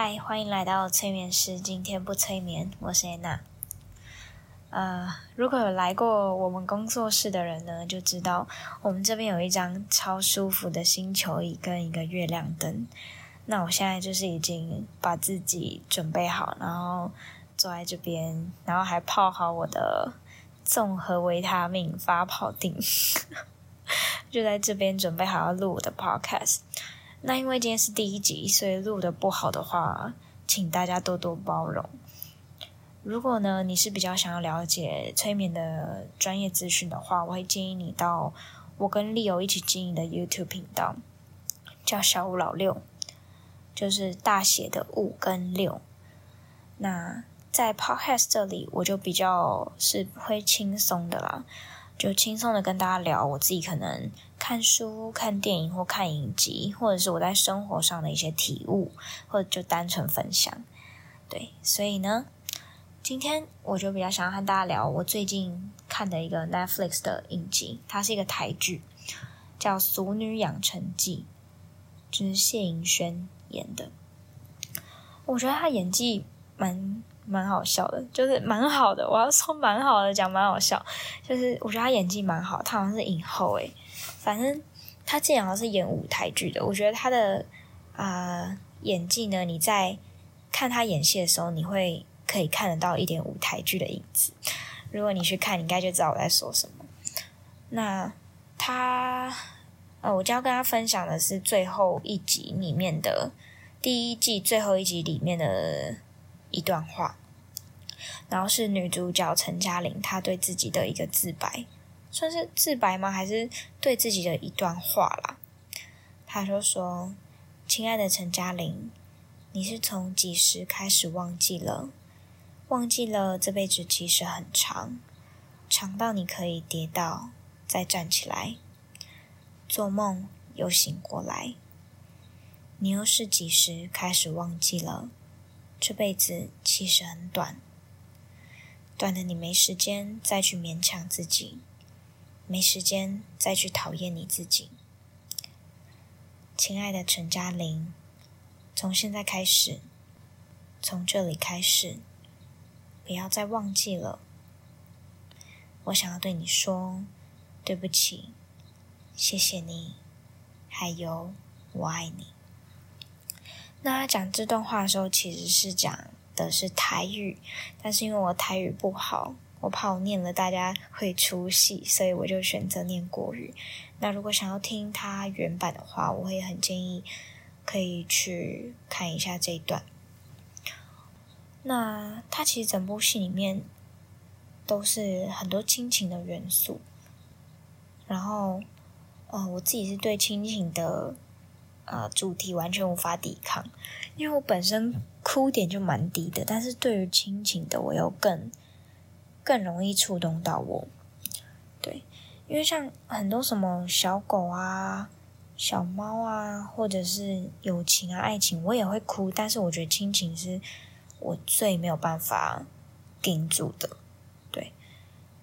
嗨，欢迎来到催眠师。今天不催眠，我是安娜。呃，如果有来过我们工作室的人呢，就知道我们这边有一张超舒服的星球椅跟一个月亮灯。那我现在就是已经把自己准备好，然后坐在这边，然后还泡好我的综合维他命发泡锭，就在这边准备好要录我的 podcast。那因为今天是第一集，所以录的不好的话，请大家多多包容。如果呢，你是比较想要了解催眠的专业资讯的话，我会建议你到我跟利友一起经营的 YouTube 频道，叫小五老六，就是大写的五跟六。那在 Podcast 这里，我就比较是会轻松的啦。就轻松的跟大家聊我自己可能看书、看电影或看影集，或者是我在生活上的一些体悟，或者就单纯分享。对，所以呢，今天我就比较想要和大家聊我最近看的一个 Netflix 的影集，它是一个台剧，叫《俗女养成记》，就是谢盈萱演的。我觉得她演技蛮。蛮好笑的，就是蛮好的。我要说蛮好的，讲蛮好笑，就是我觉得他演技蛮好，他好像是影后诶。反正他之前好像是演舞台剧的。我觉得他的啊演技呢，你在看他演戏的时候，你会可以看得到一点舞台剧的影子。如果你去看，你应该就知道我在说什么。那他呃，我将要跟他分享的是最后一集里面的第一季最后一集里面的。一段话，然后是女主角陈嘉玲，她对自己的一个自白，算是自白吗？还是对自己的一段话啦？她就说：“亲爱的陈嘉玲，你是从几时开始忘记了？忘记了这辈子其实很长，长到你可以跌倒再站起来，做梦又醒过来。你又是几时开始忘记了？”这辈子其实很短，短的你没时间再去勉强自己，没时间再去讨厌你自己。亲爱的陈嘉玲，从现在开始，从这里开始，不要再忘记了。我想要对你说，对不起，谢谢你，还有我爱你。那他讲这段话的时候，其实是讲的是台语，但是因为我台语不好，我怕我念了大家会出戏，所以我就选择念国语。那如果想要听他原版的话，我会很建议可以去看一下这一段。那他其实整部戏里面都是很多亲情的元素，然后，呃，我自己是对亲情的。呃，主题完全无法抵抗，因为我本身哭点就蛮低的，但是对于亲情的，我又更更容易触动到我。对，因为像很多什么小狗啊、小猫啊，或者是友情啊、爱情，我也会哭，但是我觉得亲情是我最没有办法顶住的。对，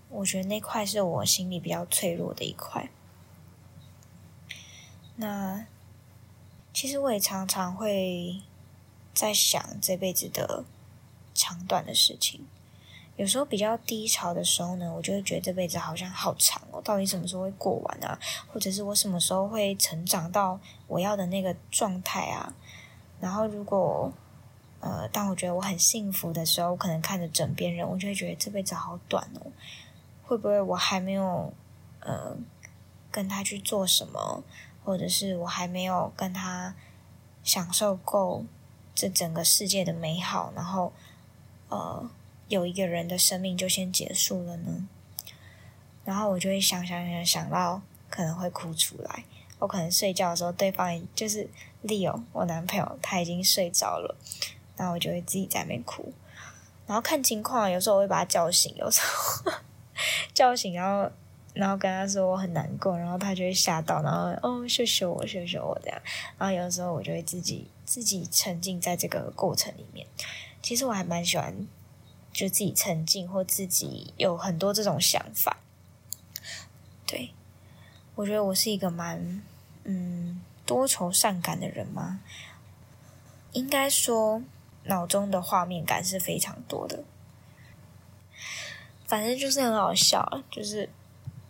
我觉得那块是我心里比较脆弱的一块。那。其实我也常常会在想这辈子的长短的事情。有时候比较低潮的时候呢，我就会觉得这辈子好像好长哦，到底什么时候会过完啊？或者是我什么时候会成长到我要的那个状态啊？然后如果呃，当我觉得我很幸福的时候，可能看着枕边人，我就会觉得这辈子好短哦。会不会我还没有呃跟他去做什么？或者是我还没有跟他享受够这整个世界的美好，然后呃，有一个人的生命就先结束了呢？然后我就会想想想想到可能会哭出来。我可能睡觉的时候，对方就是 Leo，我男朋友他已经睡着了，然后我就会自己在那边哭。然后看情况，有时候我会把他叫醒，有时候 叫醒，然后。然后跟他说我很难过，然后他就会吓到，然后哦，秀秀我，秀秀我这样。然后有的时候我就会自己自己沉浸在这个过程里面。其实我还蛮喜欢，就自己沉浸或自己有很多这种想法。对，我觉得我是一个蛮嗯多愁善感的人嘛。应该说脑中的画面感是非常多的。反正就是很好笑，就是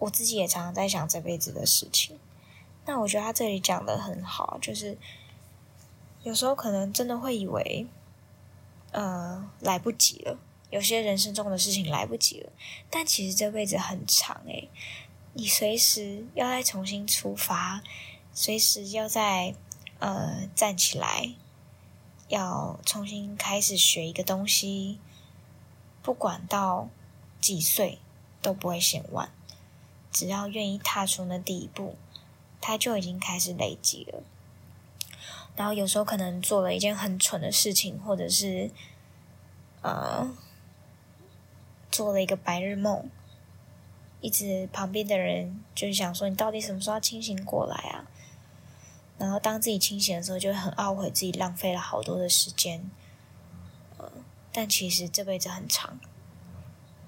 我自己也常常在想这辈子的事情。那我觉得他这里讲的很好，就是有时候可能真的会以为，呃，来不及了，有些人生中的事情来不及了。但其实这辈子很长诶，你随时要再重新出发，随时要再呃站起来，要重新开始学一个东西，不管到。几岁都不会嫌晚，只要愿意踏出那第一步，他就已经开始累积了。然后有时候可能做了一件很蠢的事情，或者是呃做了一个白日梦，一直旁边的人就想说你到底什么时候清醒过来啊？然后当自己清醒的时候，就会很懊悔自己浪费了好多的时间。呃，但其实这辈子很长。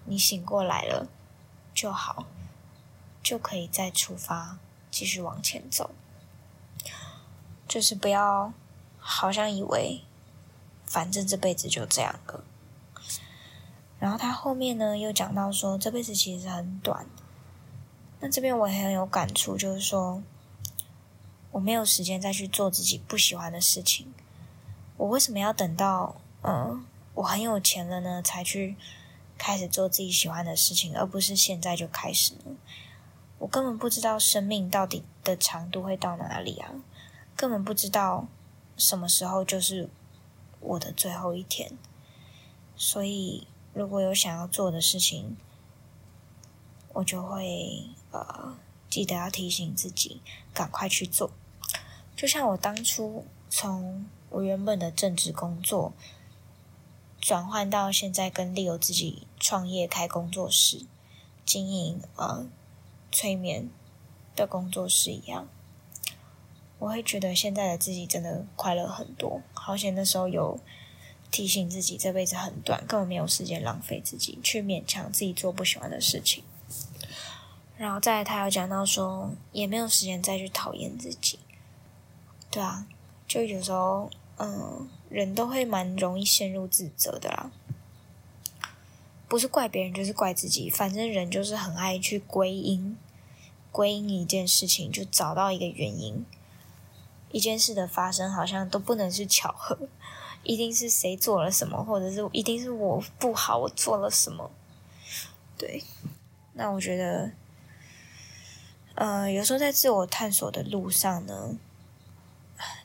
你醒过来了就好，就可以再出发，继续往前走。就是不要好像以为，反正这辈子就这样了。然后他后面呢又讲到说，这辈子其实很短。那这边我很有感触，就是说我没有时间再去做自己不喜欢的事情。我为什么要等到嗯我很有钱了呢才去？开始做自己喜欢的事情，而不是现在就开始呢？我根本不知道生命到底的长度会到哪里啊！根本不知道什么时候就是我的最后一天。所以，如果有想要做的事情，我就会呃记得要提醒自己赶快去做。就像我当初从我原本的正职工作。转换到现在跟利友自己创业开工作室，经营呃催眠的工作室一样，我会觉得现在的自己真的快乐很多。好险那时候有提醒自己这辈子很短，根本没有时间浪费自己去勉强自己做不喜欢的事情。然后再他有讲到说，也没有时间再去讨厌自己。对啊，就有时候嗯。人都会蛮容易陷入自责的啦，不是怪别人就是怪自己，反正人就是很爱去归因，归因一件事情就找到一个原因，一件事的发生好像都不能是巧合，一定是谁做了什么，或者是一定是我不好，我做了什么，对，那我觉得，呃，有时候在自我探索的路上呢。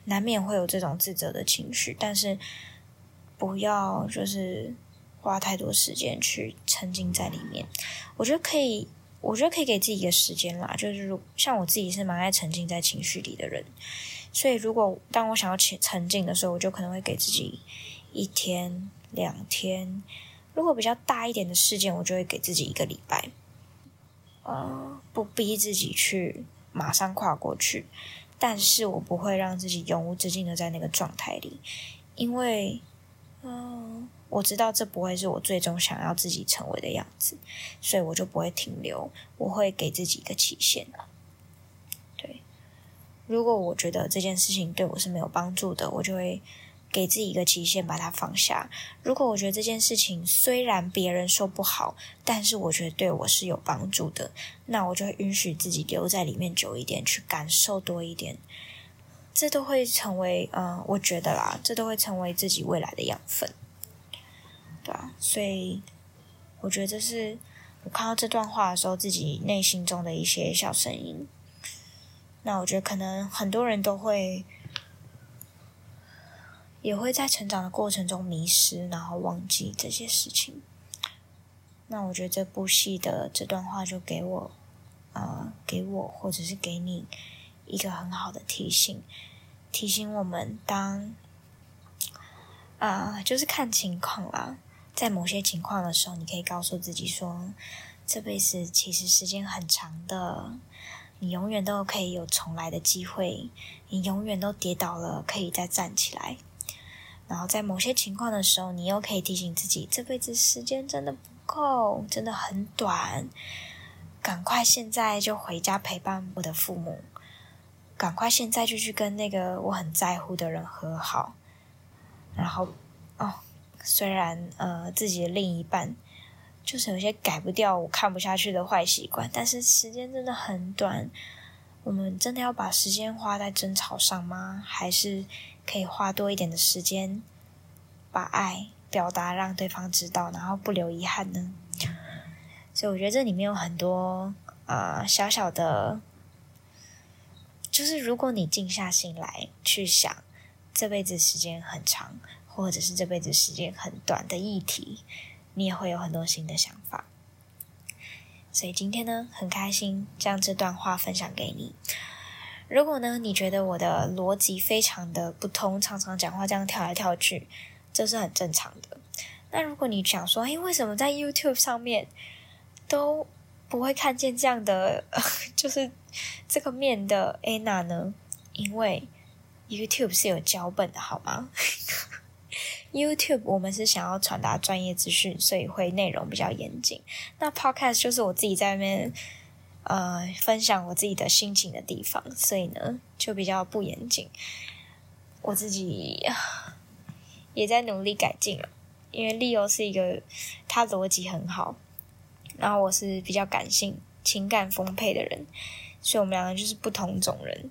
难免会有这种自责的情绪，但是不要就是花太多时间去沉浸在里面。我觉得可以，我觉得可以给自己一个时间啦。就是如像我自己是蛮爱沉浸在情绪里的人，所以如果当我想要沉沉浸的时候，我就可能会给自己一天、两天。如果比较大一点的事件，我就会给自己一个礼拜。呃，不逼自己去马上跨过去。但是我不会让自己永无止境的在那个状态里，因为，嗯，我知道这不会是我最终想要自己成为的样子，所以我就不会停留，我会给自己一个期限。对，如果我觉得这件事情对我是没有帮助的，我就会。给自己一个期限，把它放下。如果我觉得这件事情虽然别人说不好，但是我觉得对我是有帮助的，那我就会允许自己留在里面久一点，去感受多一点。这都会成为，嗯，我觉得啦，这都会成为自己未来的养分，对啊，所以我觉得这是我看到这段话的时候，自己内心中的一些小声音。那我觉得可能很多人都会。也会在成长的过程中迷失，然后忘记这些事情。那我觉得这部戏的这段话就给我，呃，给我或者是给你一个很好的提醒，提醒我们当，啊，就是看情况啦，在某些情况的时候，你可以告诉自己说，这辈子其实时间很长的，你永远都可以有重来的机会，你永远都跌倒了，可以再站起来。然后在某些情况的时候，你又可以提醒自己，这辈子时间真的不够，真的很短，赶快现在就回家陪伴我的父母，赶快现在就去跟那个我很在乎的人和好，然后哦，虽然呃自己的另一半就是有些改不掉我看不下去的坏习惯，但是时间真的很短。我们真的要把时间花在争吵上吗？还是可以花多一点的时间，把爱表达，让对方知道，然后不留遗憾呢？所以我觉得这里面有很多呃小小的，就是如果你静下心来去想，这辈子时间很长，或者是这辈子时间很短的议题，你也会有很多新的想法。所以今天呢，很开心将这段话分享给你。如果呢，你觉得我的逻辑非常的不通，常常讲话这样跳来跳去，这是很正常的。那如果你想说，诶，为什么在 YouTube 上面都不会看见这样的，就是这个面的 Anna 呢？因为 YouTube 是有脚本的，好吗？YouTube 我们是想要传达专业资讯，所以会内容比较严谨。那 Podcast 就是我自己在那边呃分享我自己的心情的地方，所以呢就比较不严谨。我自己也在努力改进了，因为 Leo 是一个他逻辑很好，然后我是比较感性、情感丰沛的人，所以我们两个就是不同种人。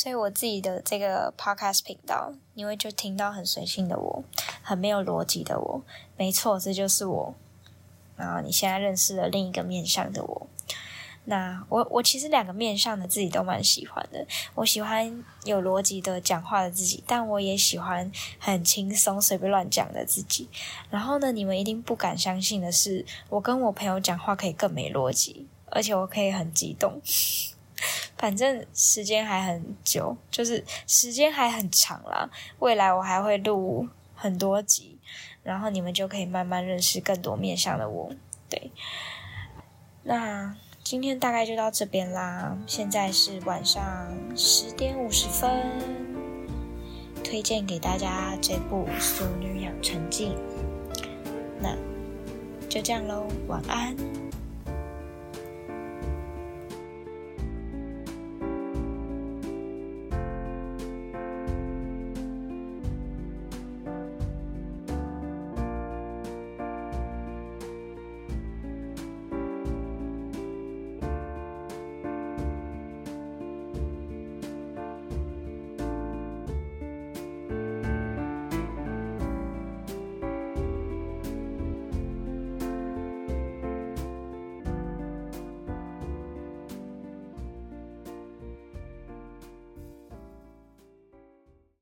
所以我自己的这个 podcast 频道，你会就听到很随性的我，很没有逻辑的我。没错，这就是我。然后你现在认识了另一个面向的我。那我我其实两个面向的自己都蛮喜欢的。我喜欢有逻辑的讲话的自己，但我也喜欢很轻松随便乱讲的自己。然后呢，你们一定不敢相信的是，我跟我朋友讲话可以更没逻辑，而且我可以很激动。反正时间还很久，就是时间还很长啦。未来我还会录很多集，然后你们就可以慢慢认识更多面向的我。对，那今天大概就到这边啦。现在是晚上十点五十分，推荐给大家这部《淑女养成记》。那就这样喽，晚安。